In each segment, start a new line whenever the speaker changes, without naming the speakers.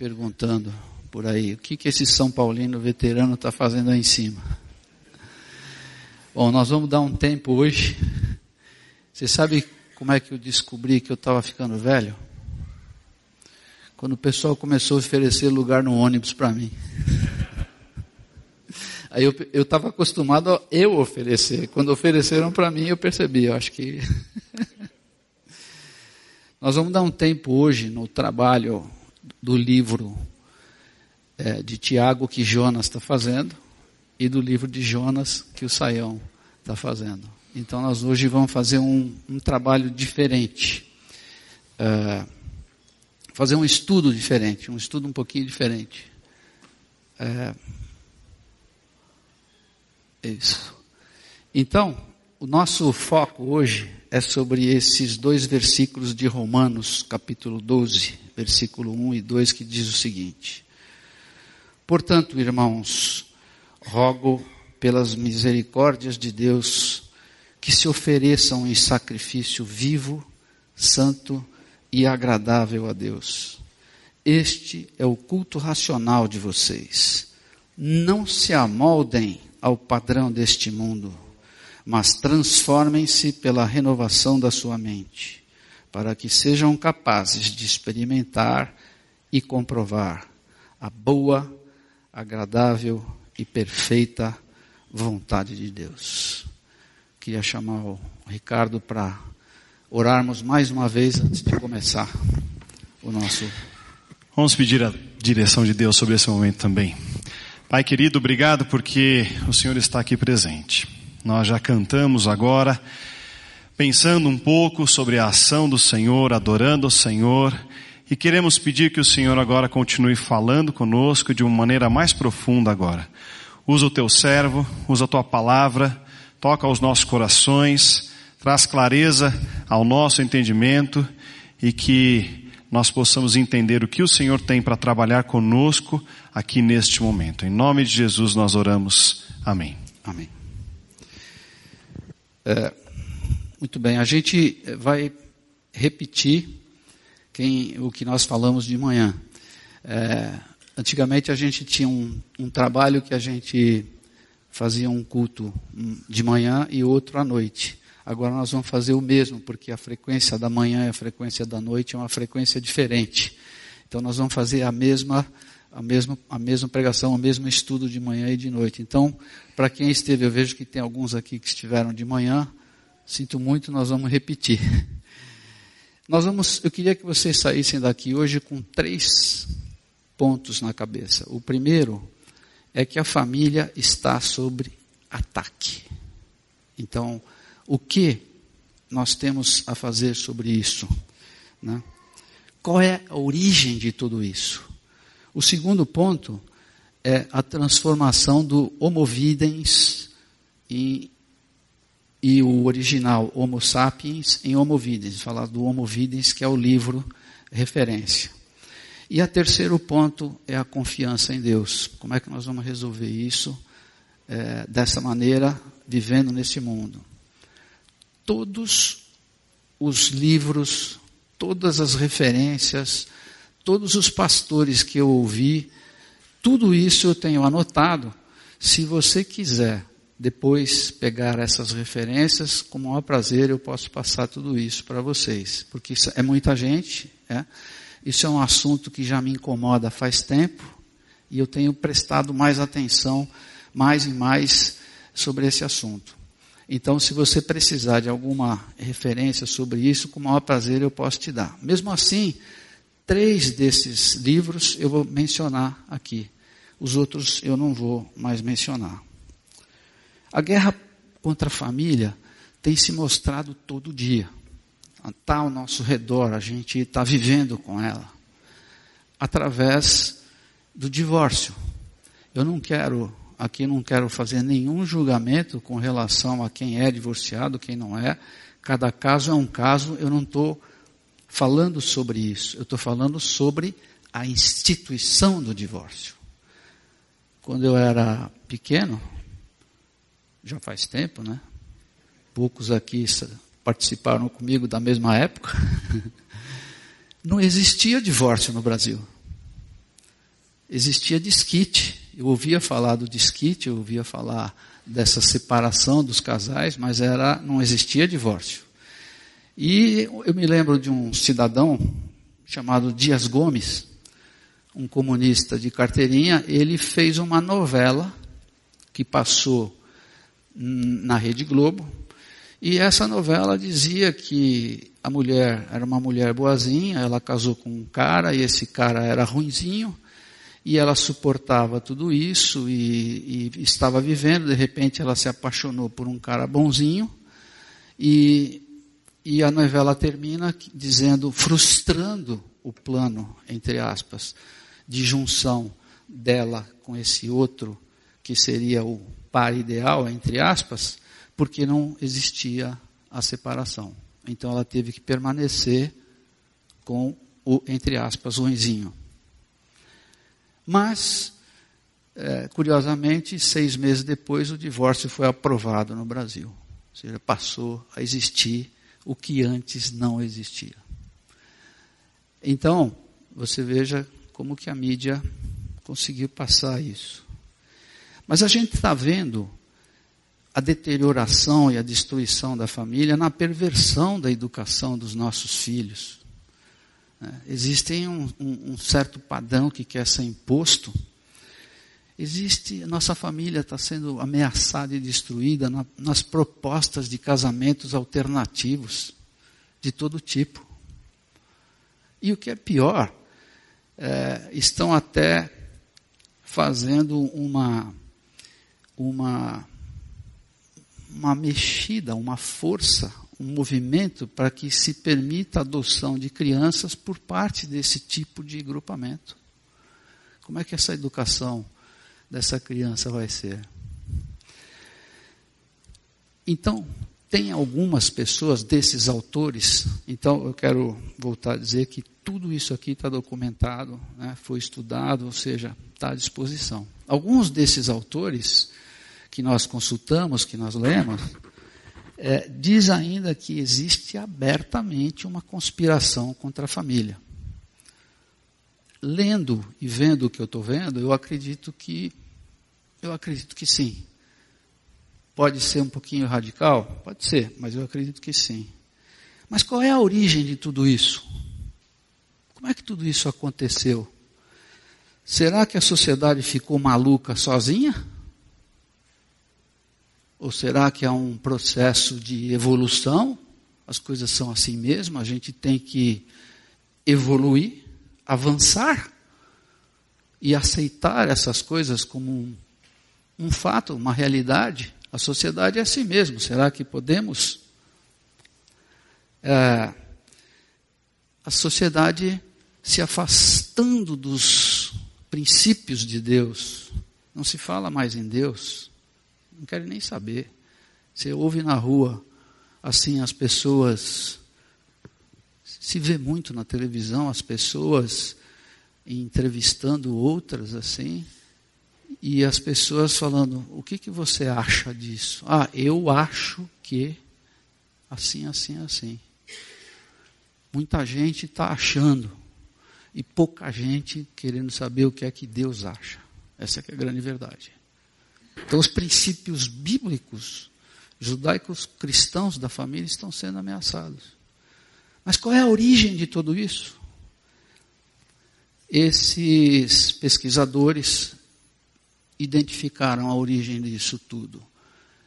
perguntando por aí, o que, que esse São Paulino veterano está fazendo aí em cima? Bom, nós vamos dar um tempo hoje. Você sabe como é que eu descobri que eu estava ficando velho? Quando o pessoal começou a oferecer lugar no ônibus para mim. Aí eu estava acostumado a eu oferecer. Quando ofereceram para mim, eu percebi, eu acho que. Nós vamos dar um tempo hoje no trabalho do livro é, de Tiago que Jonas está fazendo e do livro de Jonas que o Saião está fazendo. Então nós hoje vamos fazer um, um trabalho diferente. É, fazer um estudo diferente, um estudo um pouquinho diferente. É, isso. Então, o nosso foco hoje é sobre esses dois versículos de Romanos, capítulo 12, versículo 1 e 2, que diz o seguinte: Portanto, irmãos, rogo pelas misericórdias de Deus que se ofereçam em sacrifício vivo, santo e agradável a Deus. Este é o culto racional de vocês. Não se amoldem ao padrão deste mundo, mas transformem-se pela renovação da sua mente, para que sejam capazes de experimentar e comprovar a boa, agradável e perfeita vontade de Deus. Queria chamar o Ricardo para orarmos mais uma vez antes de começar o nosso.
Vamos pedir a direção de Deus sobre esse momento também. Pai querido, obrigado porque o Senhor está aqui presente. Nós já cantamos agora, pensando um pouco sobre a ação do Senhor, adorando o Senhor, e queremos pedir que o Senhor agora continue falando conosco de uma maneira mais profunda agora. Usa o teu servo, usa a tua palavra, toca aos nossos corações, traz clareza ao nosso entendimento e que nós possamos entender o que o Senhor tem para trabalhar conosco aqui neste momento. Em nome de Jesus nós oramos. Amém.
Amém. É, muito bem, a gente vai repetir quem, o que nós falamos de manhã. É, antigamente a gente tinha um, um trabalho que a gente fazia um culto de manhã e outro à noite. Agora nós vamos fazer o mesmo, porque a frequência da manhã e a frequência da noite é uma frequência diferente. Então nós vamos fazer a mesma a mesma, a mesma pregação, o mesmo estudo de manhã e de noite. Então, para quem esteve, eu vejo que tem alguns aqui que estiveram de manhã, sinto muito, nós vamos repetir. Nós vamos, eu queria que vocês saíssem daqui hoje com três pontos na cabeça. O primeiro é que a família está sobre ataque. Então, o que nós temos a fazer sobre isso? Né? Qual é a origem de tudo isso? O segundo ponto é a transformação do homo videns e, e o original Homo sapiens em homo videns. Falar do homo videns, que é o livro referência. E a terceiro ponto é a confiança em Deus. Como é que nós vamos resolver isso é, dessa maneira, vivendo nesse mundo? Todos os livros, todas as referências, todos os pastores que eu ouvi, tudo isso eu tenho anotado. Se você quiser depois pegar essas referências, com o maior prazer eu posso passar tudo isso para vocês, porque é muita gente, é? isso é um assunto que já me incomoda faz tempo e eu tenho prestado mais atenção, mais e mais sobre esse assunto. Então, se você precisar de alguma referência sobre isso, com o maior prazer eu posso te dar. Mesmo assim, Três desses livros eu vou mencionar aqui. Os outros eu não vou mais mencionar. A guerra contra a família tem se mostrado todo dia. Está ao nosso redor, a gente está vivendo com ela. Através do divórcio. Eu não quero, aqui não quero fazer nenhum julgamento com relação a quem é divorciado, quem não é. Cada caso é um caso, eu não estou falando sobre isso, eu estou falando sobre a instituição do divórcio. Quando eu era pequeno, já faz tempo, né? Poucos aqui participaram comigo da mesma época. Não existia divórcio no Brasil. existia disquite. Eu ouvia falar do disquite, eu ouvia falar dessa separação dos casais, mas era, não existia divórcio. E eu me lembro de um cidadão chamado Dias Gomes, um comunista de carteirinha, ele fez uma novela que passou na Rede Globo, e essa novela dizia que a mulher era uma mulher boazinha, ela casou com um cara, e esse cara era ruinzinho, e ela suportava tudo isso e, e, estava vivendo. De repente, ela se apaixonou por um cara bonzinho e, e a novela termina dizendo, frustrando o plano, entre aspas, de junção dela com esse outro que seria o par ideal, entre aspas, porque não existia a separação. Então ela teve que permanecer com o, entre aspas, ruinzinho. Mas, é, curiosamente, seis meses depois, o divórcio foi aprovado no Brasil. Ou seja, passou a existir o que antes não existia. Então, você veja como que a mídia conseguiu passar isso. Mas a gente está vendo a deterioração e a destruição da família na perversão da educação dos nossos filhos. Né? Existe um, um, um, certo padrão que quer ser imposto. Existe, nossa família está sendo ameaçada e destruída na, nas propostas de casamentos alternativos de todo tipo. E o que é pior, é, estão até fazendo uma, uma, uma mexida, uma força um movimento para que se permita a adoção de crianças por parte desse tipo de grupamento. Como é que essa educação dessa criança vai ser? Então, tem algumas pessoas desses autores, então eu quero voltar a dizer que tudo isso aqui está documentado, né, foi estudado, ou seja, está à disposição. Alguns desses autores que nós consultamos, que nós lemos, é, diz ainda que existe abertamente uma conspiração contra a família. Lendo e vendo o que eu estou vendo, eu acredito que eu acredito que sim. Pode ser um pouquinho radical? Pode ser, mas eu acredito que sim. Mas qual é a origem de tudo isso? Como é que tudo isso aconteceu? Será que a sociedade ficou maluca sozinha? Ou será que há um processo de evolução? As coisas são assim mesmo, a gente tem que evoluir, avançar e aceitar essas coisas como um, um fato, uma realidade. A sociedade é assim mesmo. Será que podemos? É, a sociedade se afastando dos princípios de Deus. Não se fala mais em Deus não querem nem saber. Você ouve na rua, assim, as pessoas. Se vê muito na televisão as pessoas entrevistando outras assim, e as pessoas falando: o que, que você acha disso? Ah, eu acho que assim, assim, assim. Muita gente está achando e pouca gente querendo saber o que é que Deus acha. Essa é, é a grande verdade. Então, os princípios bíblicos, judaicos cristãos da família estão sendo ameaçados. Mas qual é a origem de tudo isso? Esses pesquisadores identificaram a origem disso tudo.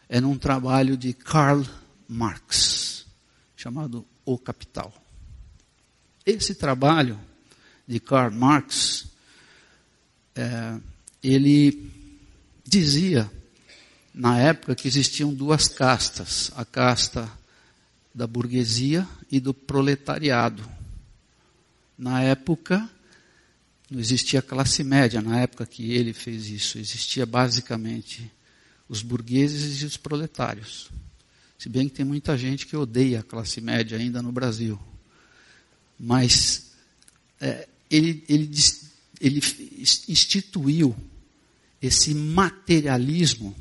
É num trabalho de Karl Marx, chamado O Capital. Esse trabalho de Karl Marx, é, ele dizia, na época, que existiam duas castas: a casta da burguesia e do proletariado. Na época, não existia classe média, na época que ele fez isso, existia basicamente os burgueses e os proletários. Se bem que tem muita gente que odeia a classe média ainda no Brasil. Mas é, ele, ele, ele instituiu esse materialismo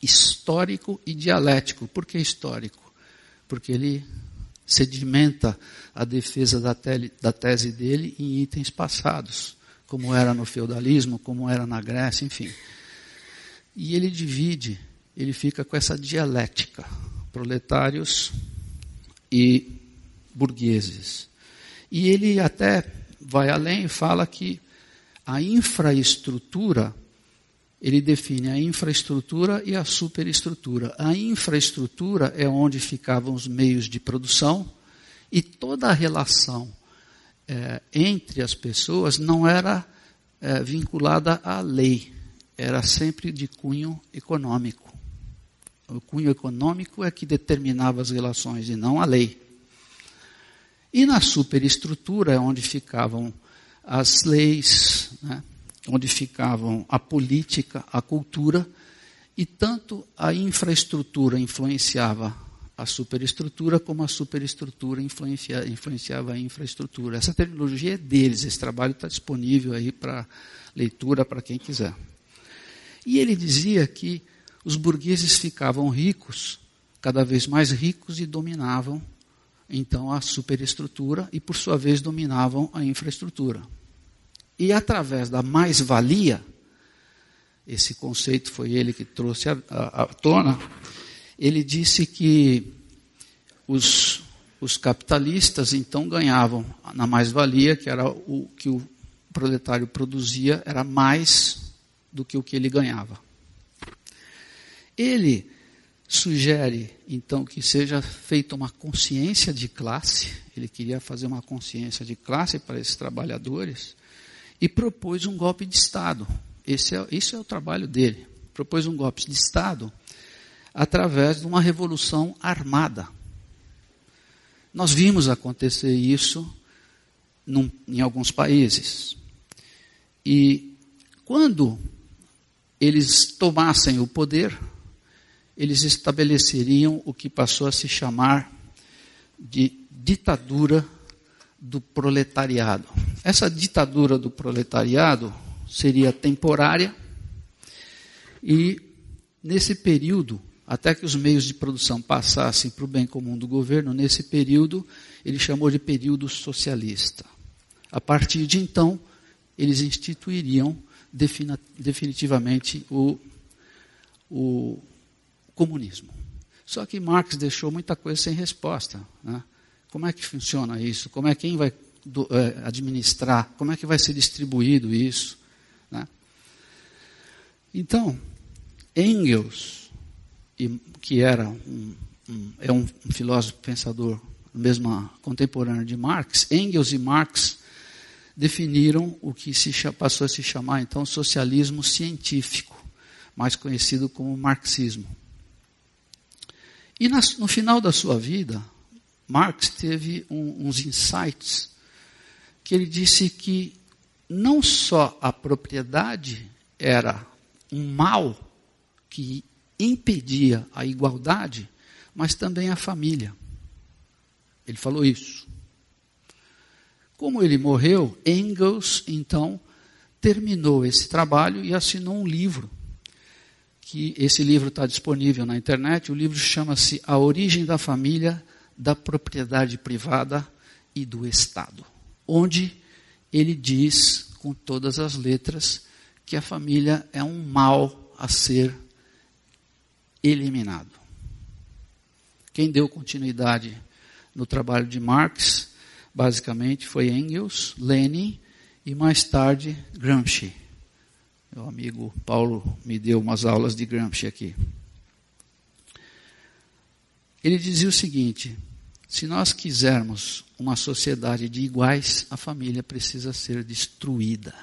histórico e dialético. Por que histórico? Porque ele sedimenta a defesa da, tele, da tese dele em itens passados, como era no feudalismo, como era na Grécia, enfim. E ele divide, ele fica com essa dialética, proletários e burgueses. E ele até vai além e fala que a infraestrutura, ele define a infraestrutura e a superestrutura. A infraestrutura é onde ficavam os meios de produção e toda a relação é, entre as pessoas não era é, vinculada à lei, era sempre de cunho econômico. O cunho econômico é que determinava as relações e não a lei. E na superestrutura é onde ficavam as leis, né, onde ficavam a política, a cultura, e tanto a infraestrutura influenciava a superestrutura, como a superestrutura influencia, influenciava a infraestrutura. Essa terminologia é deles, esse trabalho está disponível aí para leitura para quem quiser. E ele dizia que os burgueses ficavam ricos, cada vez mais ricos, e dominavam então a superestrutura e, por sua vez, dominavam a infraestrutura. E através da mais-valia, esse conceito foi ele que trouxe à tona, ele disse que os, os capitalistas então ganhavam na mais-valia, que era o que o proletário produzia, era mais do que o que ele ganhava. Ele sugere então que seja feita uma consciência de classe, ele queria fazer uma consciência de classe para esses trabalhadores, e propôs um golpe de Estado. Esse é, é o trabalho dele. Propôs um golpe de Estado através de uma revolução armada. Nós vimos acontecer isso num, em alguns países. E quando eles tomassem o poder, eles estabeleceriam o que passou a se chamar de ditadura do proletariado. Essa ditadura do proletariado seria temporária e, nesse período, até que os meios de produção passassem para o bem comum do governo, nesse período, ele chamou de período socialista. A partir de então, eles instituiriam definitivamente o, o comunismo. Só que Marx deixou muita coisa sem resposta. Né? Como é que funciona isso? Como é quem vai do, é, administrar? Como é que vai ser distribuído isso? Né? Então, Engels que era um, um, é um, um filósofo pensador mesmo contemporâneo de Marx, Engels e Marx definiram o que se passou a se chamar então socialismo científico, mais conhecido como marxismo. E no final da sua vida, Marx teve um, uns insights que ele disse que não só a propriedade era um mal que impedia a igualdade, mas também a família. Ele falou isso. Como ele morreu, Engels, então, terminou esse trabalho e assinou um livro. Que esse livro está disponível na internet. O livro chama-se A Origem da Família, da Propriedade Privada e do Estado. Onde ele diz, com todas as letras, que a família é um mal a ser eliminado. Quem deu continuidade no trabalho de Marx, basicamente, foi Engels, Lenin e mais tarde Gramsci. Meu amigo Paulo me deu umas aulas de Gramsci aqui. Ele dizia o seguinte: se nós quisermos uma sociedade de iguais, a família precisa ser destruída.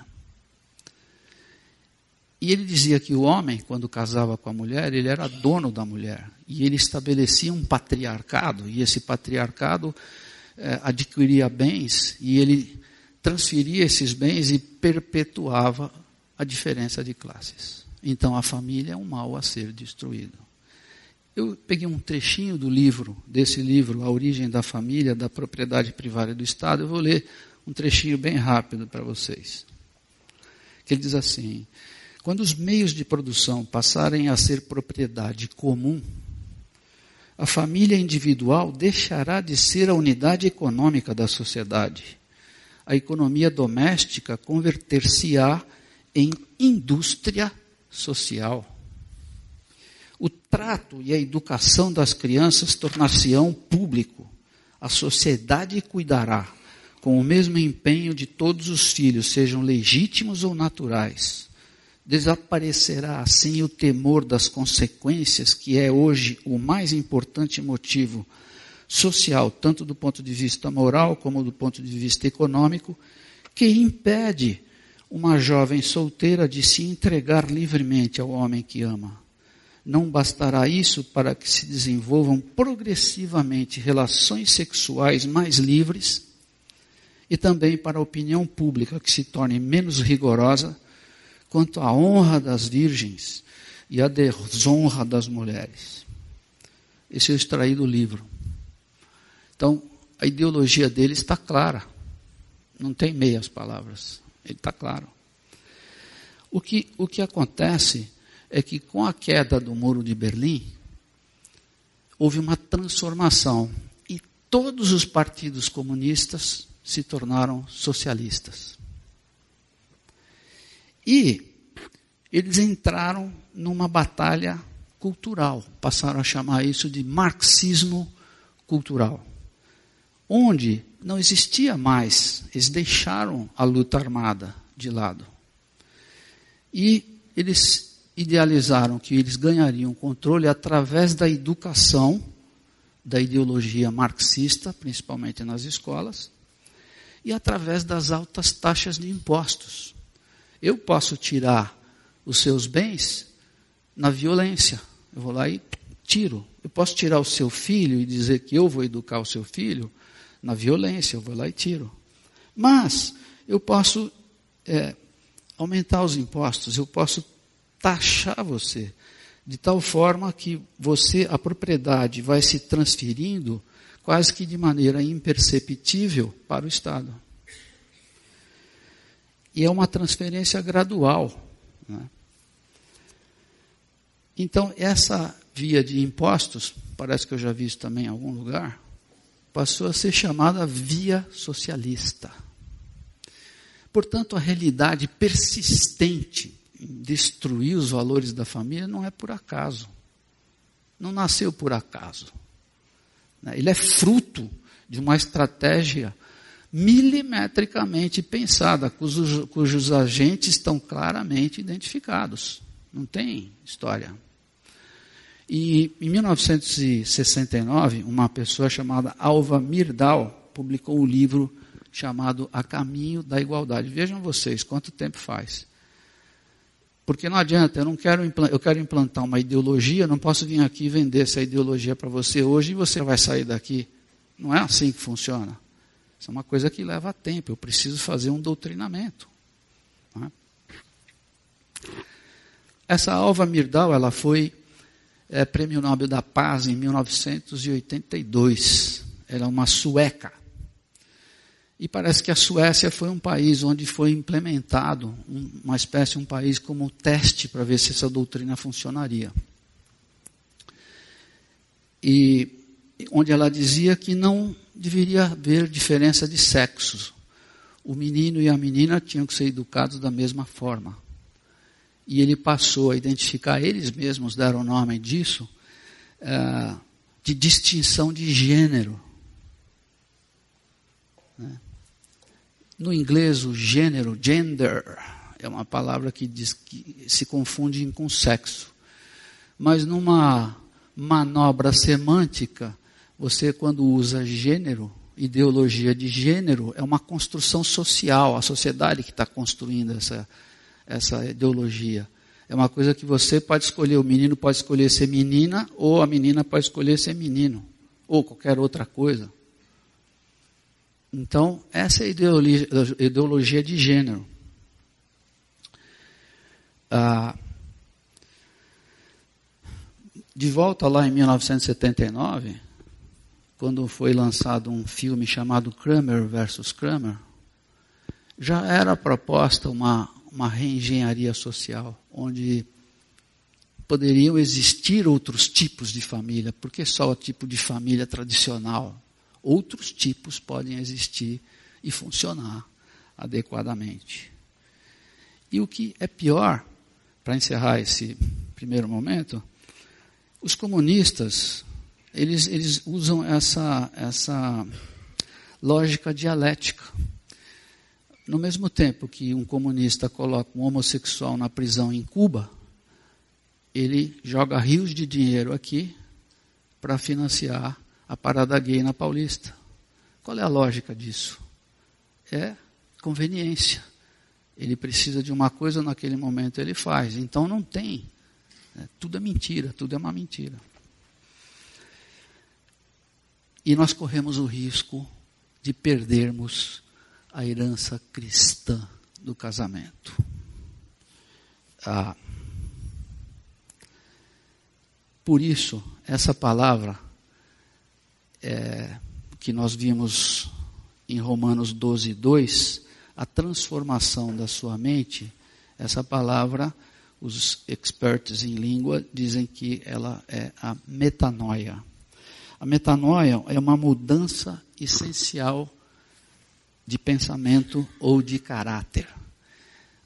E ele dizia que o homem, quando casava com a mulher, ele era dono da mulher. E ele estabelecia um patriarcado, e esse patriarcado eh, adquiria bens, e ele transferia esses bens e perpetuava a diferença de classes. Então a família é um mal a ser destruído. Eu peguei um trechinho do livro, desse livro, A Origem da Família, da Propriedade Privada do Estado. Eu vou ler um trechinho bem rápido para vocês. Que ele diz assim: quando os meios de produção passarem a ser propriedade comum, a família individual deixará de ser a unidade econômica da sociedade. a economia doméstica converter-se-á em indústria social. Trato e a educação das crianças tornar-se-ão público. A sociedade cuidará, com o mesmo empenho de todos os filhos, sejam legítimos ou naturais. Desaparecerá assim o temor das consequências, que é hoje o mais importante motivo social, tanto do ponto de vista moral como do ponto de vista econômico, que impede uma jovem solteira de se entregar livremente ao homem que ama. Não bastará isso para que se desenvolvam progressivamente relações sexuais mais livres e também para a opinião pública que se torne menos rigorosa quanto à honra das virgens e à desonra das mulheres. Esse eu extraí do livro. Então, a ideologia dele está clara. Não tem meias palavras. Ele está claro. O que, o que acontece é que com a queda do muro de Berlim, houve uma transformação e todos os partidos comunistas se tornaram socialistas. E eles entraram numa batalha cultural, passaram a chamar isso de marxismo cultural onde não existia mais, eles deixaram a luta armada de lado. E eles idealizaram que eles ganhariam controle através da educação, da ideologia marxista, principalmente nas escolas, e através das altas taxas de impostos. Eu posso tirar os seus bens na violência. Eu vou lá e tiro. Eu posso tirar o seu filho e dizer que eu vou educar o seu filho na violência, eu vou lá e tiro. Mas eu posso é, aumentar os impostos, eu posso taxar você de tal forma que você, a propriedade vai se transferindo quase que de maneira imperceptível para o Estado. E é uma transferência gradual. Né? Então, essa via de impostos, parece que eu já vi isso também em algum lugar, passou a ser chamada via socialista. Portanto, a realidade persistente destruir os valores da família não é por acaso. Não nasceu por acaso. Né? Ele é fruto de uma estratégia milimetricamente pensada, cujos, cujos agentes estão claramente identificados. Não tem história. E em 1969, uma pessoa chamada Alva Mirdal publicou um livro chamado A Caminho da Igualdade. Vejam vocês quanto tempo faz. Porque não adianta, eu não quero eu quero implantar uma ideologia, não posso vir aqui vender essa ideologia para você hoje e você vai sair daqui. Não é assim que funciona. Isso é uma coisa que leva tempo. Eu preciso fazer um doutrinamento. É? Essa Alva Mirdal, ela foi é, Prêmio Nobel da Paz em 1982. Ela é uma sueca. E parece que a Suécia foi um país onde foi implementado uma espécie um país como teste para ver se essa doutrina funcionaria. E onde ela dizia que não deveria haver diferença de sexos. O menino e a menina tinham que ser educados da mesma forma e ele passou a identificar, eles mesmos deram o nome disso, uh, de distinção de gênero. No inglês, o gênero, gender, é uma palavra que, diz, que se confunde com sexo. Mas numa manobra semântica, você quando usa gênero, ideologia de gênero, é uma construção social, a sociedade que está construindo essa, essa ideologia. É uma coisa que você pode escolher, o menino pode escolher ser menina, ou a menina pode escolher ser menino, ou qualquer outra coisa. Então, essa é a ideologia, ideologia de gênero. Ah, de volta lá em 1979, quando foi lançado um filme chamado Kramer versus Kramer, já era proposta uma, uma reengenharia social, onde poderiam existir outros tipos de família, porque só o tipo de família tradicional. Outros tipos podem existir e funcionar. adequadamente. E o que é pior, para encerrar esse primeiro momento, os comunistas, eles, eles usam essa, essa lógica dialética. No mesmo tempo que um comunista coloca um homossexual na prisão em Cuba, ele joga rios de dinheiro aqui para financiar a parada gay na Paulista. Qual é a lógica disso? É conveniência. Ele precisa de uma coisa naquele momento, ele faz. Então não tem. É, tudo é mentira, tudo é uma mentira. E nós corremos o risco de perdermos a herança cristã do casamento. Ah, por isso, essa palavra é, que nós vimos em Romanos 12, 2, a transformação da sua mente, essa palavra, os expertos em língua dizem que ela é a metanoia. A metanoia é uma mudança essencial de pensamento ou de caráter.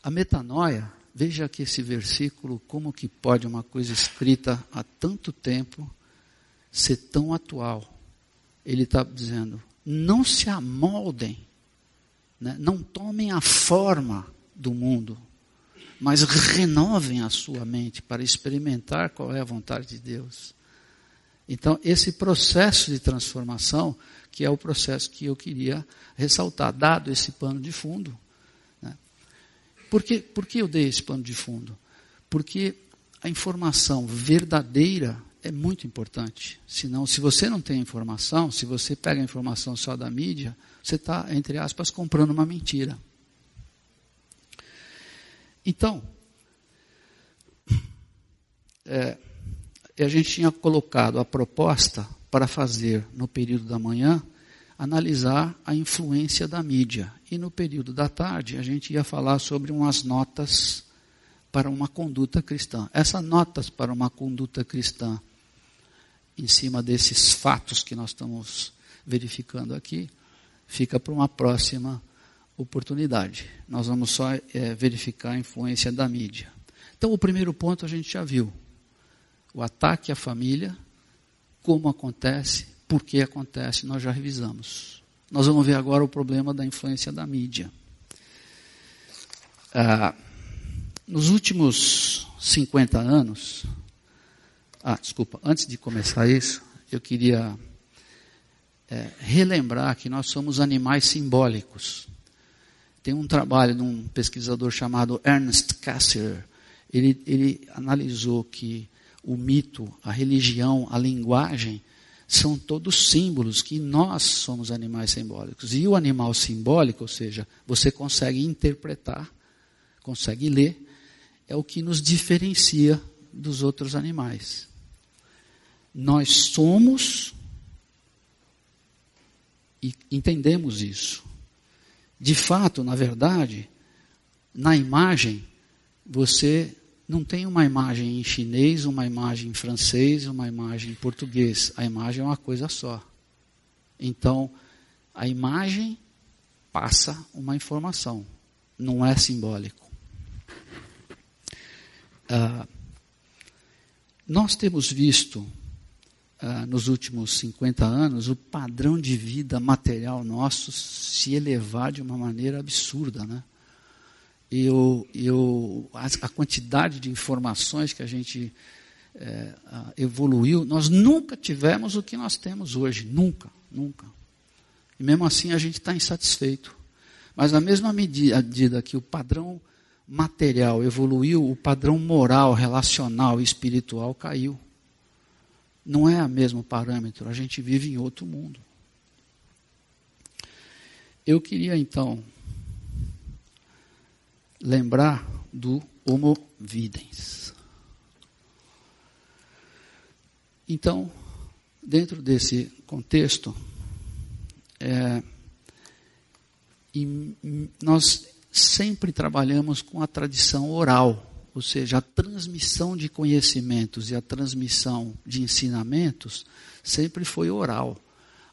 A metanoia, veja aqui esse versículo, como que pode uma coisa escrita há tanto tempo ser tão atual. Ele está dizendo, não se amoldem, né? não tomem a forma do mundo, mas renovem a sua mente para experimentar qual é a vontade de Deus. Então, esse processo de transformação, que é o processo que eu queria ressaltar, dado esse pano de fundo. Né? Por, que, por que eu dei esse pano de fundo? Porque a informação verdadeira é muito importante. Senão, se você não tem informação, se você pega a informação só da mídia, você está, entre aspas, comprando uma mentira. Então, é, a gente tinha colocado a proposta para fazer no período da manhã, analisar a influência da mídia. E no período da tarde, a gente ia falar sobre umas notas para uma conduta cristã. Essas notas para uma conduta cristã em cima desses fatos que nós estamos verificando aqui, fica para uma próxima oportunidade. Nós vamos só é, verificar a influência da mídia. Então, o primeiro ponto a gente já viu: o ataque à família, como acontece, por que acontece, nós já revisamos. Nós vamos ver agora o problema da influência da mídia. Ah, nos últimos 50 anos, ah, desculpa, antes de começar isso, eu queria é, relembrar que nós somos animais simbólicos. Tem um trabalho de um pesquisador chamado Ernest Cassirer. Ele, ele analisou que o mito, a religião, a linguagem são todos símbolos que nós somos animais simbólicos. E o animal simbólico, ou seja, você consegue interpretar, consegue ler, é o que nos diferencia dos outros animais. Nós somos e entendemos isso. De fato, na verdade, na imagem, você não tem uma imagem em chinês, uma imagem em francês, uma imagem em português. A imagem é uma coisa só. Então, a imagem passa uma informação, não é simbólico. Ah, nós temos visto ah, nos últimos 50 anos, o padrão de vida material nosso se elevar de uma maneira absurda, né? E o, e o, a, a quantidade de informações que a gente é, evoluiu, nós nunca tivemos o que nós temos hoje, nunca, nunca. E mesmo assim a gente está insatisfeito. Mas na mesma medida que o padrão material evoluiu, o padrão moral, relacional e espiritual caiu. Não é o mesmo parâmetro, a gente vive em outro mundo. Eu queria então lembrar do Homo Videns. Então, dentro desse contexto, é, nós sempre trabalhamos com a tradição oral ou seja, a transmissão de conhecimentos e a transmissão de ensinamentos sempre foi oral.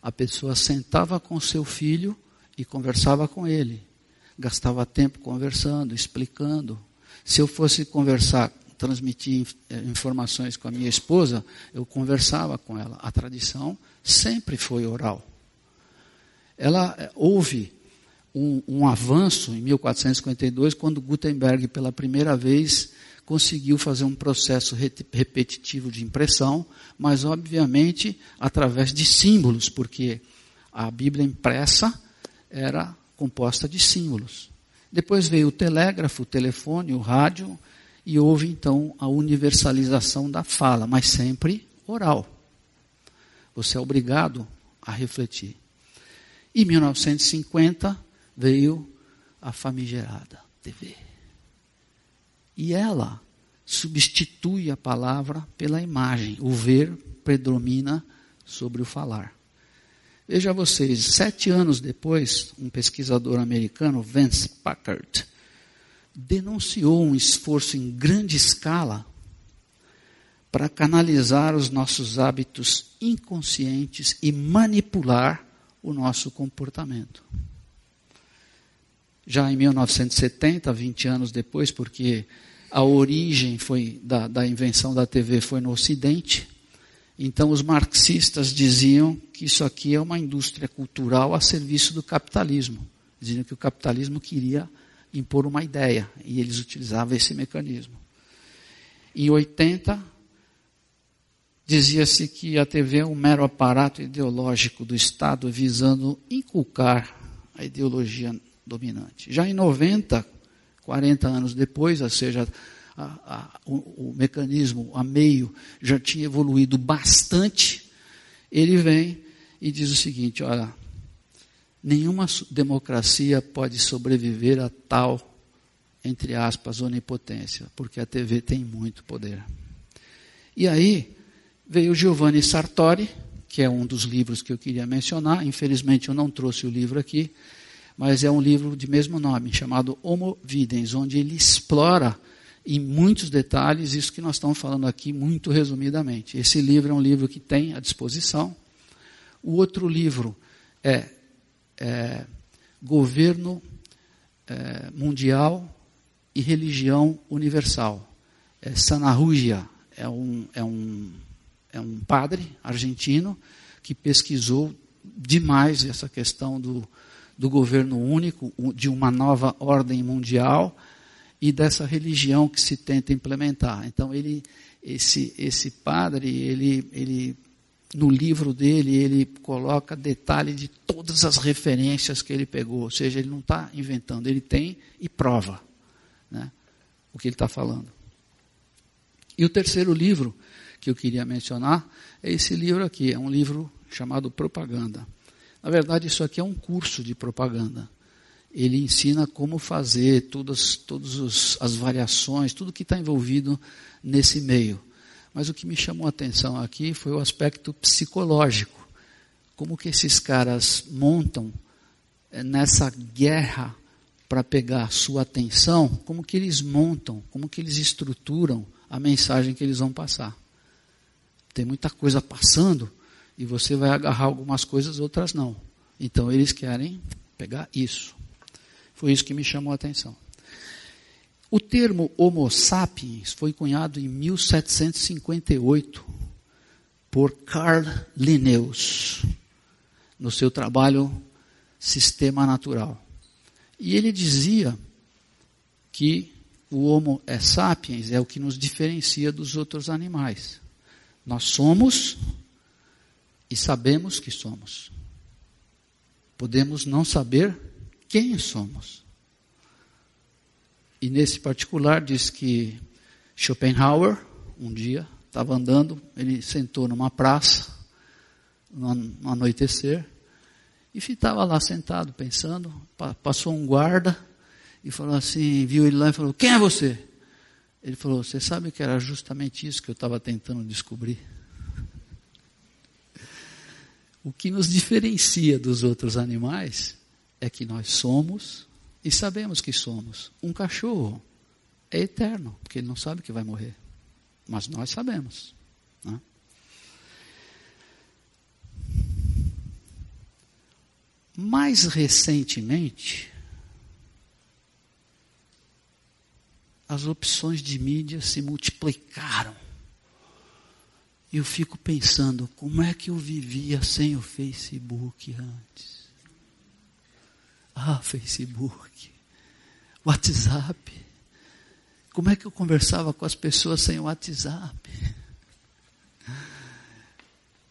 A pessoa sentava com seu filho e conversava com ele. gastava tempo conversando, explicando. Se eu fosse conversar, transmitir eh, informações com a minha esposa, eu conversava com ela. A tradição sempre foi oral. Ela eh, houve um, um avanço em 1452, quando Gutenberg, pela primeira vez, conseguiu fazer um processo repetitivo de impressão, mas obviamente através de símbolos, porque a Bíblia impressa era composta de símbolos. Depois veio o telégrafo, o telefone, o rádio, e houve então a universalização da fala, mas sempre oral. Você é obrigado a refletir. Em 1950 veio a famigerada TV. E ela substitui a palavra pela imagem. O ver predomina sobre o falar. Veja vocês, sete anos depois, um pesquisador americano, Vance Packard, denunciou um esforço em grande escala para canalizar os nossos hábitos inconscientes e manipular o nosso comportamento. Já em 1970, 20 anos depois, porque a origem foi da, da invenção da TV foi no Ocidente, então os marxistas diziam que isso aqui é uma indústria cultural a serviço do capitalismo. Diziam que o capitalismo queria impor uma ideia e eles utilizavam esse mecanismo. Em 80, dizia-se que a TV é um mero aparato ideológico do Estado visando inculcar a ideologia dominante. Já em 90, 40 anos depois, ou seja, a, a, o, o mecanismo a meio já tinha evoluído bastante, ele vem e diz o seguinte: olha, nenhuma democracia pode sobreviver a tal, entre aspas, onipotência, porque a TV tem muito poder. E aí veio Giovanni Sartori, que é um dos livros que eu queria mencionar, infelizmente eu não trouxe o livro aqui, mas é um livro de mesmo nome, chamado Homo Videns, onde ele explora em muitos detalhes isso que nós estamos falando aqui, muito resumidamente. Esse livro é um livro que tem à disposição. O outro livro é, é Governo é, Mundial e Religião Universal. É Sanahuja é um, é, um, é um padre argentino que pesquisou demais essa questão do, do governo único, de uma nova ordem mundial e dessa religião que se tenta implementar. Então ele, esse, esse padre, ele, ele, no livro dele, ele coloca detalhe de todas as referências que ele pegou, ou seja, ele não está inventando, ele tem e prova né, o que ele está falando. E o terceiro livro que eu queria mencionar é esse livro aqui, é um livro chamado Propaganda. Na verdade, isso aqui é um curso de propaganda ele ensina como fazer todas, todas as variações, tudo que está envolvido nesse meio. Mas o que me chamou a atenção aqui foi o aspecto psicológico. Como que esses caras montam eh, nessa guerra para pegar sua atenção, como que eles montam, como que eles estruturam a mensagem que eles vão passar. Tem muita coisa passando e você vai agarrar algumas coisas, outras não. Então eles querem pegar isso. Foi isso que me chamou a atenção. O termo Homo sapiens foi cunhado em 1758 por Carl Linnaeus, no seu trabalho Sistema Natural. E ele dizia que o Homo sapiens é o que nos diferencia dos outros animais. Nós somos e sabemos que somos. Podemos não saber quem somos. E nesse particular diz que Schopenhauer, um dia, estava andando, ele sentou numa praça, no anoitecer, e estava lá sentado, pensando, passou um guarda e falou assim, viu ele lá e falou, quem é você? Ele falou, você sabe que era justamente isso que eu estava tentando descobrir? O que nos diferencia dos outros animais é que nós somos e sabemos que somos. Um cachorro é eterno, porque ele não sabe que vai morrer. Mas nós sabemos. Né? Mais recentemente, as opções de mídia se multiplicaram. Eu fico pensando, como é que eu vivia sem o Facebook antes? Ah, Facebook, WhatsApp. Como é que eu conversava com as pessoas sem o WhatsApp?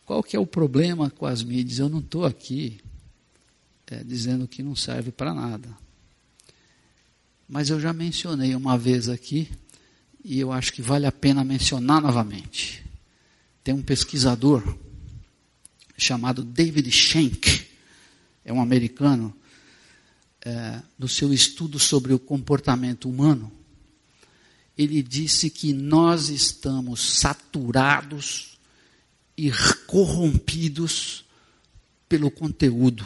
Qual que é o problema com as mídias? Eu não estou aqui é, dizendo que não serve para nada. Mas eu já mencionei uma vez aqui, e eu acho que vale a pena mencionar novamente. Tem um pesquisador chamado David Schenck, é um americano, é, no seu estudo sobre o comportamento humano, ele disse que nós estamos saturados e corrompidos pelo conteúdo.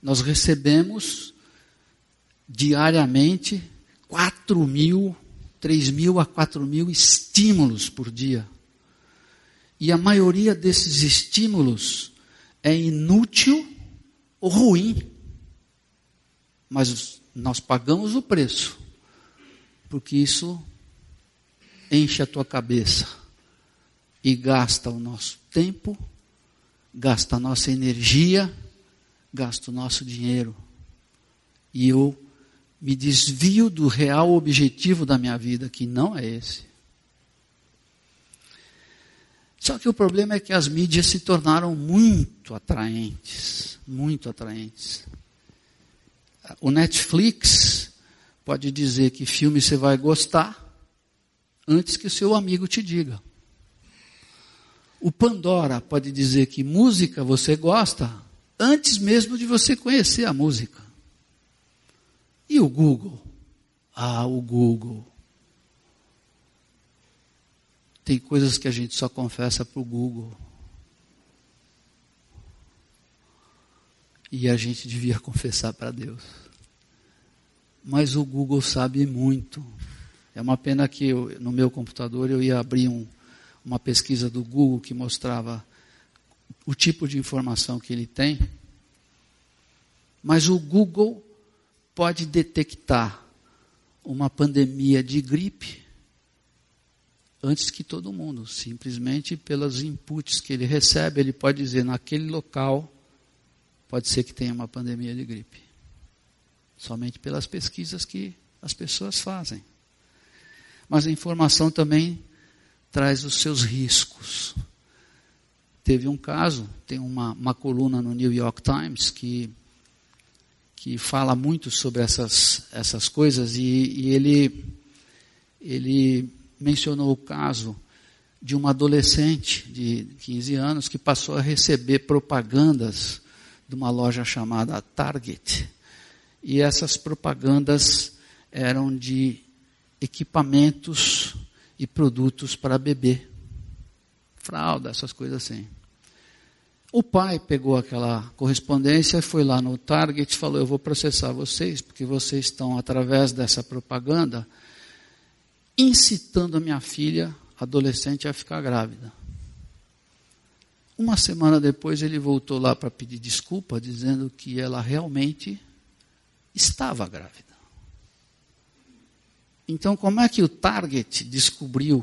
Nós recebemos diariamente 4 mil, 3 mil a 4 mil estímulos por dia. E a maioria desses estímulos é inútil ou ruim. Mas nós pagamos o preço, porque isso enche a tua cabeça e gasta o nosso tempo, gasta a nossa energia, gasta o nosso dinheiro. E eu me desvio do real objetivo da minha vida, que não é esse. Só que o problema é que as mídias se tornaram muito atraentes, muito atraentes. O Netflix pode dizer que filme você vai gostar antes que o seu amigo te diga. O Pandora pode dizer que música você gosta antes mesmo de você conhecer a música. E o Google? Ah, o Google. Tem coisas que a gente só confessa para o Google. E a gente devia confessar para Deus. Mas o Google sabe muito. É uma pena que eu, no meu computador eu ia abrir um, uma pesquisa do Google que mostrava o tipo de informação que ele tem. Mas o Google pode detectar uma pandemia de gripe antes que todo mundo, simplesmente pelos inputs que ele recebe, ele pode dizer naquele local pode ser que tenha uma pandemia de gripe. Somente pelas pesquisas que as pessoas fazem. Mas a informação também traz os seus riscos. Teve um caso, tem uma, uma coluna no New York Times que que fala muito sobre essas, essas coisas, e, e ele, ele mencionou o caso de uma adolescente de 15 anos que passou a receber propagandas de uma loja chamada Target. E essas propagandas eram de equipamentos e produtos para bebê. Fralda, essas coisas assim. O pai pegou aquela correspondência, foi lá no Target e falou: Eu vou processar vocês, porque vocês estão, através dessa propaganda, incitando a minha filha, adolescente, a ficar grávida. Uma semana depois ele voltou lá para pedir desculpa, dizendo que ela realmente estava grávida. Então, como é que o Target descobriu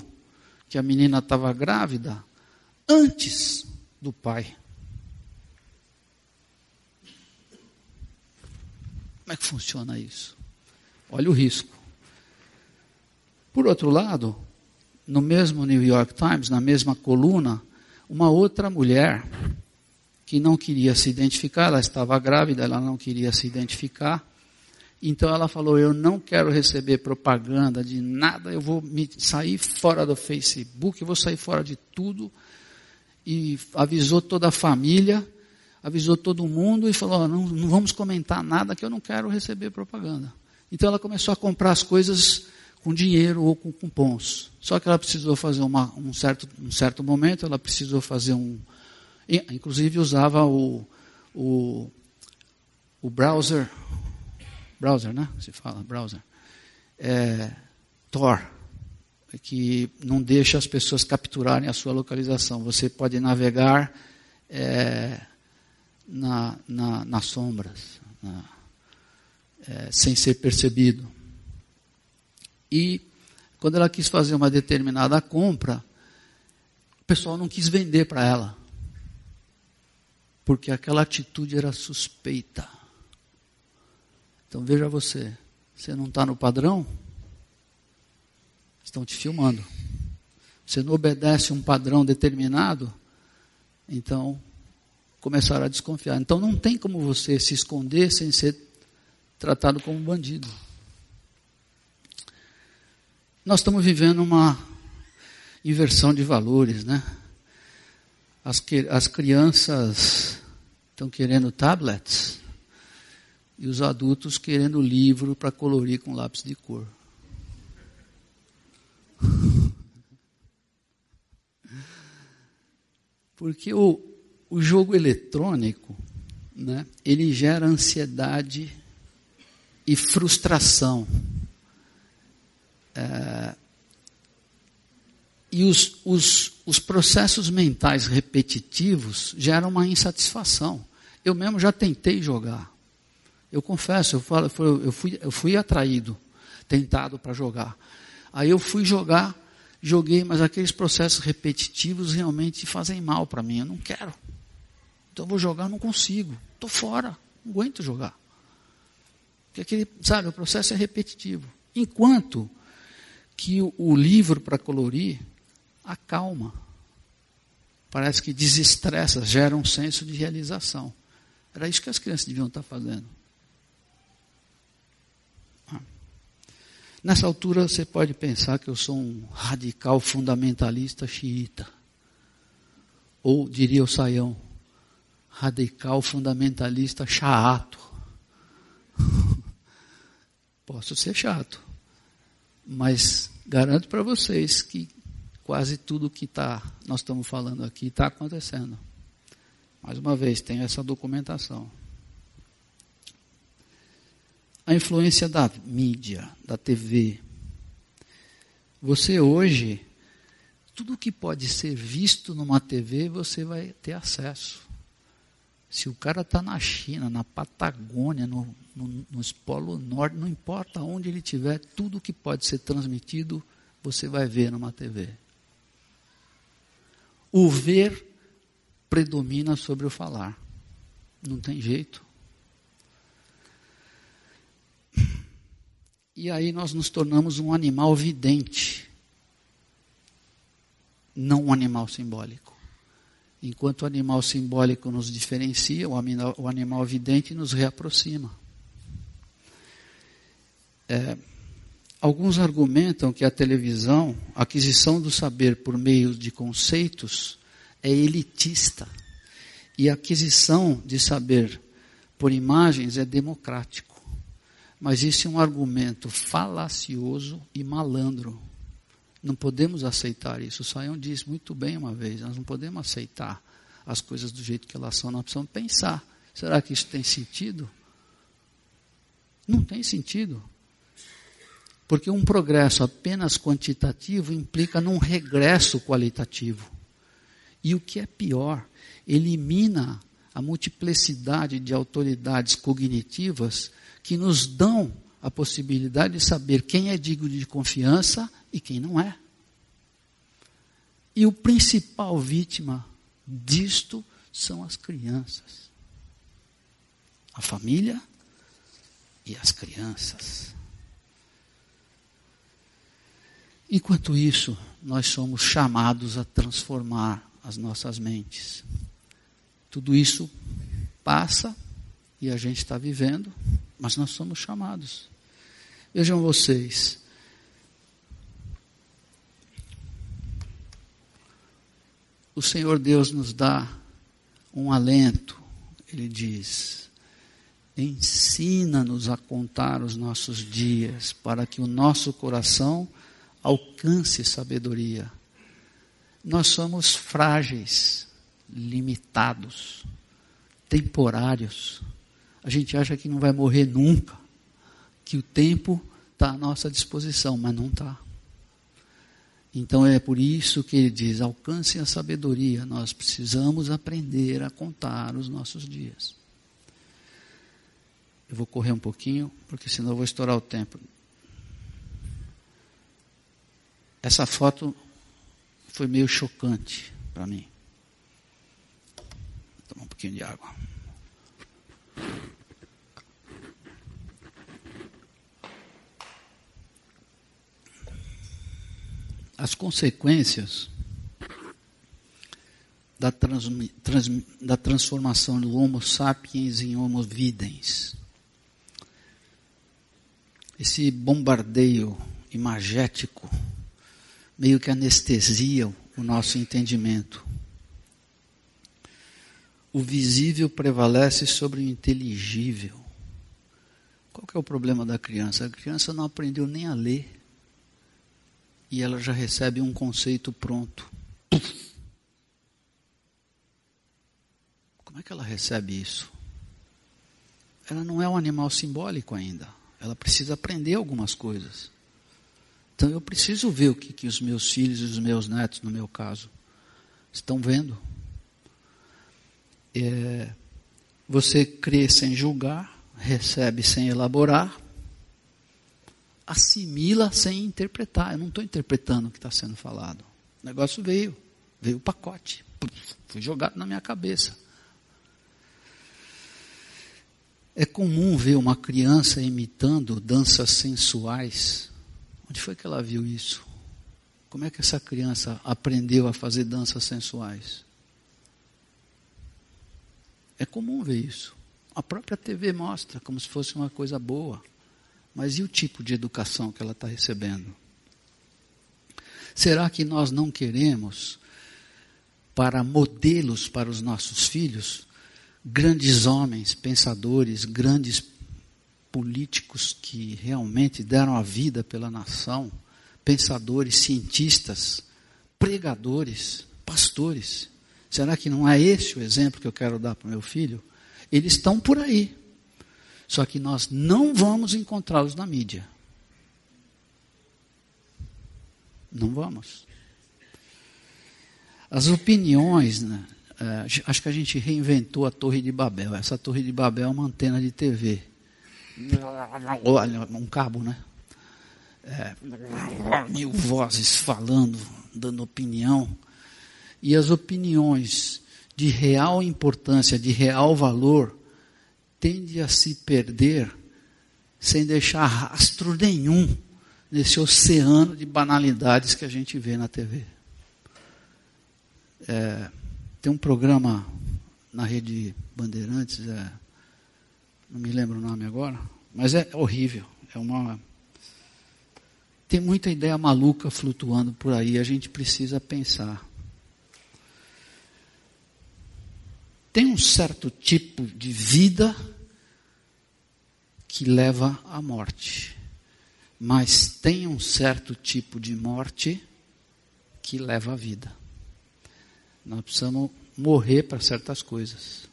que a menina estava grávida antes do pai? Como é que funciona isso? Olha o risco. Por outro lado, no mesmo New York Times, na mesma coluna, uma outra mulher que não queria se identificar, ela estava grávida, ela não queria se identificar. Então ela falou: Eu não quero receber propaganda de nada, eu vou me sair fora do Facebook, eu vou sair fora de tudo. E avisou toda a família avisou todo mundo e falou: não, não vamos comentar nada que eu não quero receber propaganda. Então ela começou a comprar as coisas com dinheiro ou com cupons. Só que ela precisou fazer uma, um, certo, um certo momento, ela precisou fazer um. Inclusive usava o, o, o browser. Browser, né? Se fala, browser. É, Tor, que não deixa as pessoas capturarem a sua localização. Você pode navegar. É, na, na, nas sombras, na, é, sem ser percebido. E quando ela quis fazer uma determinada compra, o pessoal não quis vender para ela. Porque aquela atitude era suspeita. Então veja você, você não está no padrão? Estão te filmando. Você não obedece um padrão determinado? Então começaram a desconfiar. Então não tem como você se esconder sem ser tratado como bandido. Nós estamos vivendo uma inversão de valores, né? As, as crianças estão querendo tablets e os adultos querendo livro para colorir com lápis de cor. Porque o, o jogo eletrônico, né, ele gera ansiedade e frustração. É, e os, os, os processos mentais repetitivos geram uma insatisfação. Eu mesmo já tentei jogar. Eu confesso, eu, falo, eu, fui, eu fui atraído, tentado para jogar. Aí eu fui jogar, joguei, mas aqueles processos repetitivos realmente fazem mal para mim. Eu não quero. Então eu vou jogar, não consigo. Estou fora, não aguento jogar. Porque aquele, sabe, o processo é repetitivo. Enquanto que o, o livro para colorir acalma. Parece que desestressa, gera um senso de realização. Era isso que as crianças deviam estar fazendo. Ah. Nessa altura você pode pensar que eu sou um radical fundamentalista xiita. Ou, diria o Saião, radical fundamentalista chato. Posso ser chato, mas garanto para vocês que quase tudo que tá, nós estamos falando aqui está acontecendo. Mais uma vez, tem essa documentação. A influência da mídia, da TV. Você hoje, tudo que pode ser visto numa TV, você vai ter acesso. Se o cara está na China, na Patagônia, no, no, no Polo Norte, não importa onde ele estiver, tudo que pode ser transmitido, você vai ver numa TV. O ver predomina sobre o falar. Não tem jeito. E aí nós nos tornamos um animal vidente, não um animal simbólico. Enquanto o animal simbólico nos diferencia, o animal, o animal vidente nos reaproxima. É, alguns argumentam que a televisão, a aquisição do saber por meio de conceitos, é elitista. E a aquisição de saber por imagens é democrático. Mas isso é um argumento falacioso e malandro. Não podemos aceitar isso. O Saião disse muito bem uma vez: nós não podemos aceitar as coisas do jeito que elas são, nós precisamos pensar. Será que isso tem sentido? Não tem sentido. Porque um progresso apenas quantitativo implica num regresso qualitativo. E o que é pior, elimina a multiplicidade de autoridades cognitivas que nos dão a possibilidade de saber quem é digno de confiança e quem não é. E o principal vítima disto são as crianças. A família e as crianças. Enquanto isso, nós somos chamados a transformar as nossas mentes. Tudo isso passa e a gente está vivendo, mas nós somos chamados. Vejam vocês, o Senhor Deus nos dá um alento. Ele diz: ensina-nos a contar os nossos dias, para que o nosso coração alcance sabedoria. Nós somos frágeis, limitados, temporários. A gente acha que não vai morrer nunca, que o tempo está à nossa disposição, mas não está. Então é por isso que ele diz: alcance a sabedoria, nós precisamos aprender a contar os nossos dias. Eu vou correr um pouquinho, porque senão eu vou estourar o tempo. essa foto foi meio chocante para mim. Vou tomar um pouquinho de água. As consequências da, trans, trans, da transformação do Homo sapiens em Homo videns. Esse bombardeio imagético meio que anestesia o nosso entendimento. O visível prevalece sobre o inteligível. Qual é o problema da criança? A criança não aprendeu nem a ler e ela já recebe um conceito pronto. Como é que ela recebe isso? Ela não é um animal simbólico ainda. Ela precisa aprender algumas coisas. Então eu preciso ver o que, que os meus filhos e os meus netos, no meu caso, estão vendo. É, você crê sem julgar, recebe sem elaborar, assimila sem interpretar. Eu não estou interpretando o que está sendo falado. O negócio veio, veio o pacote, foi jogado na minha cabeça. É comum ver uma criança imitando danças sensuais. Onde foi que ela viu isso? Como é que essa criança aprendeu a fazer danças sensuais? É comum ver isso. A própria TV mostra como se fosse uma coisa boa. Mas e o tipo de educação que ela está recebendo? Será que nós não queremos, para modelos para os nossos filhos, grandes homens, pensadores, grandes políticos que realmente deram a vida pela nação, pensadores, cientistas, pregadores, pastores. Será que não é esse o exemplo que eu quero dar para o meu filho? Eles estão por aí. Só que nós não vamos encontrá-los na mídia. Não vamos. As opiniões né, é, acho que a gente reinventou a Torre de Babel. Essa Torre de Babel é uma antena de TV. Um cabo, né? É, mil vozes falando, dando opinião. E as opiniões de real importância, de real valor, tendem a se perder sem deixar rastro nenhum nesse oceano de banalidades que a gente vê na TV. É, tem um programa na rede Bandeirantes, é, não me lembro o nome agora, mas é horrível. É uma tem muita ideia maluca flutuando por aí, a gente precisa pensar. Tem um certo tipo de vida que leva à morte, mas tem um certo tipo de morte que leva à vida. Nós precisamos morrer para certas coisas.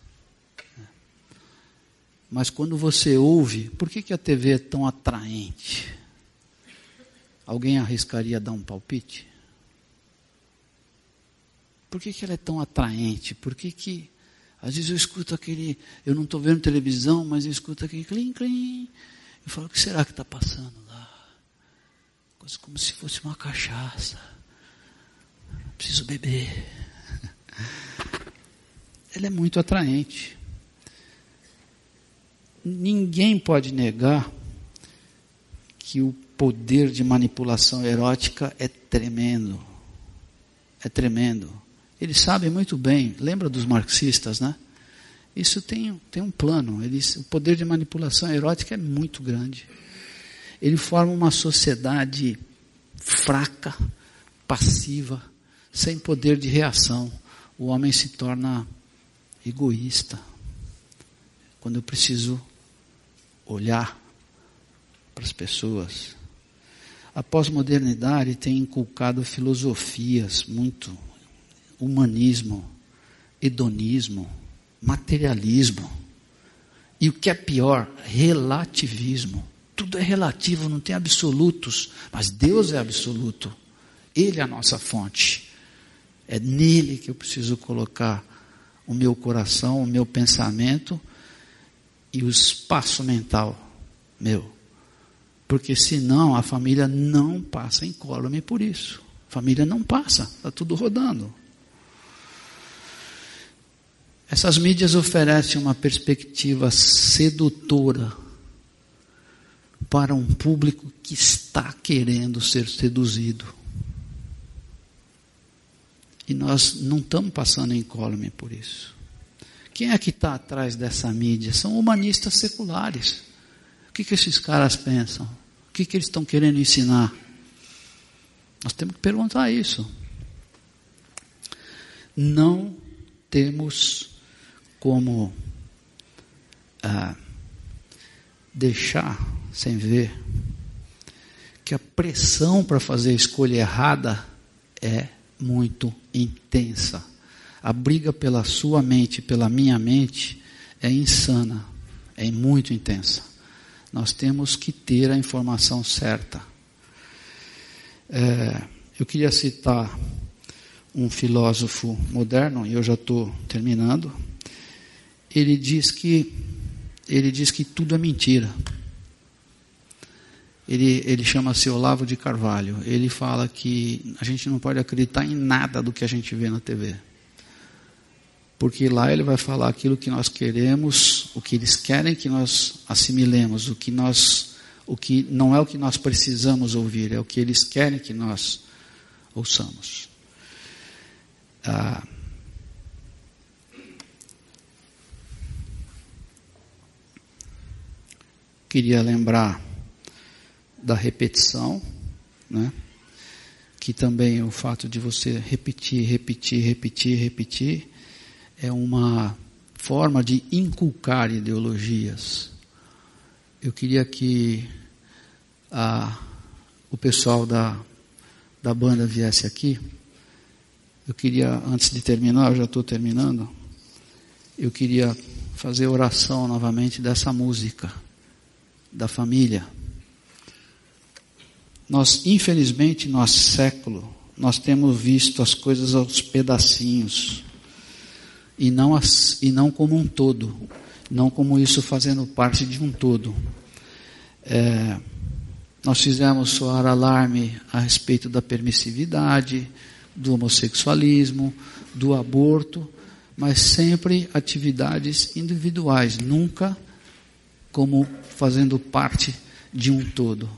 Mas quando você ouve, por que, que a TV é tão atraente? Alguém arriscaria dar um palpite? Por que, que ela é tão atraente? Por que, que às vezes eu escuto aquele, eu não estou vendo televisão, mas eu escuto aquele clim, clim. Eu falo, o que será que está passando lá? Coisa como se fosse uma cachaça. Preciso beber ela é muito atraente. Ninguém pode negar que o poder de manipulação erótica é tremendo. É tremendo. Eles sabem muito bem, lembra dos marxistas, né? Isso tem, tem um plano. Eles, o poder de manipulação erótica é muito grande. Ele forma uma sociedade fraca, passiva, sem poder de reação o homem se torna egoísta. Quando eu preciso olhar para as pessoas. A pós-modernidade tem inculcado filosofias muito humanismo, hedonismo, materialismo. E o que é pior, relativismo. Tudo é relativo, não tem absolutos, mas Deus é absoluto. Ele é a nossa fonte. É nele que eu preciso colocar o meu coração, o meu pensamento e o espaço mental meu. Porque senão a família não passa incólume por isso. A família não passa, está tudo rodando. Essas mídias oferecem uma perspectiva sedutora para um público que está querendo ser seduzido. E nós não estamos passando incólume por isso. Quem é que está atrás dessa mídia? São humanistas seculares. O que, que esses caras pensam? O que, que eles estão querendo ensinar? Nós temos que perguntar isso. Não temos como ah, deixar sem ver que a pressão para fazer a escolha errada é muito intensa. A briga pela sua mente, pela minha mente, é insana, é muito intensa. Nós temos que ter a informação certa. É, eu queria citar um filósofo moderno, e eu já estou terminando. Ele diz que ele diz que tudo é mentira. Ele, ele chama-se Olavo de Carvalho. Ele fala que a gente não pode acreditar em nada do que a gente vê na TV porque lá ele vai falar aquilo que nós queremos, o que eles querem que nós assimilemos, o que nós, o que não é o que nós precisamos ouvir, é o que eles querem que nós ouçamos. Ah, queria lembrar da repetição, né? que também o fato de você repetir, repetir, repetir, repetir, é uma forma de inculcar ideologias. Eu queria que a, o pessoal da, da banda viesse aqui. Eu queria, antes de terminar, eu já estou terminando, eu queria fazer oração novamente dessa música, da família. Nós, infelizmente, nosso século, nós temos visto as coisas aos pedacinhos e não, as, e não como um todo, não como isso fazendo parte de um todo. É, nós fizemos soar alarme a respeito da permissividade, do homossexualismo, do aborto, mas sempre atividades individuais, nunca como fazendo parte de um todo.